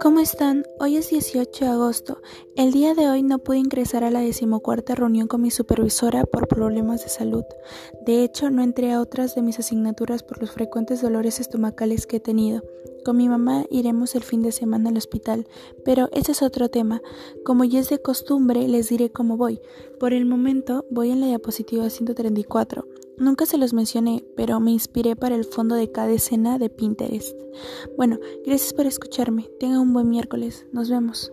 ¿Cómo están? Hoy es 18 de agosto. El día de hoy no pude ingresar a la decimocuarta reunión con mi supervisora por problemas de salud. De hecho, no entré a otras de mis asignaturas por los frecuentes dolores estomacales que he tenido. Con mi mamá iremos el fin de semana al hospital, pero ese es otro tema. Como ya es de costumbre, les diré cómo voy. Por el momento, voy en la diapositiva 134. Nunca se los mencioné, pero me inspiré para el fondo de cada escena de Pinterest. Bueno, gracias por escucharme. Tengan un buen miércoles. Nos vemos.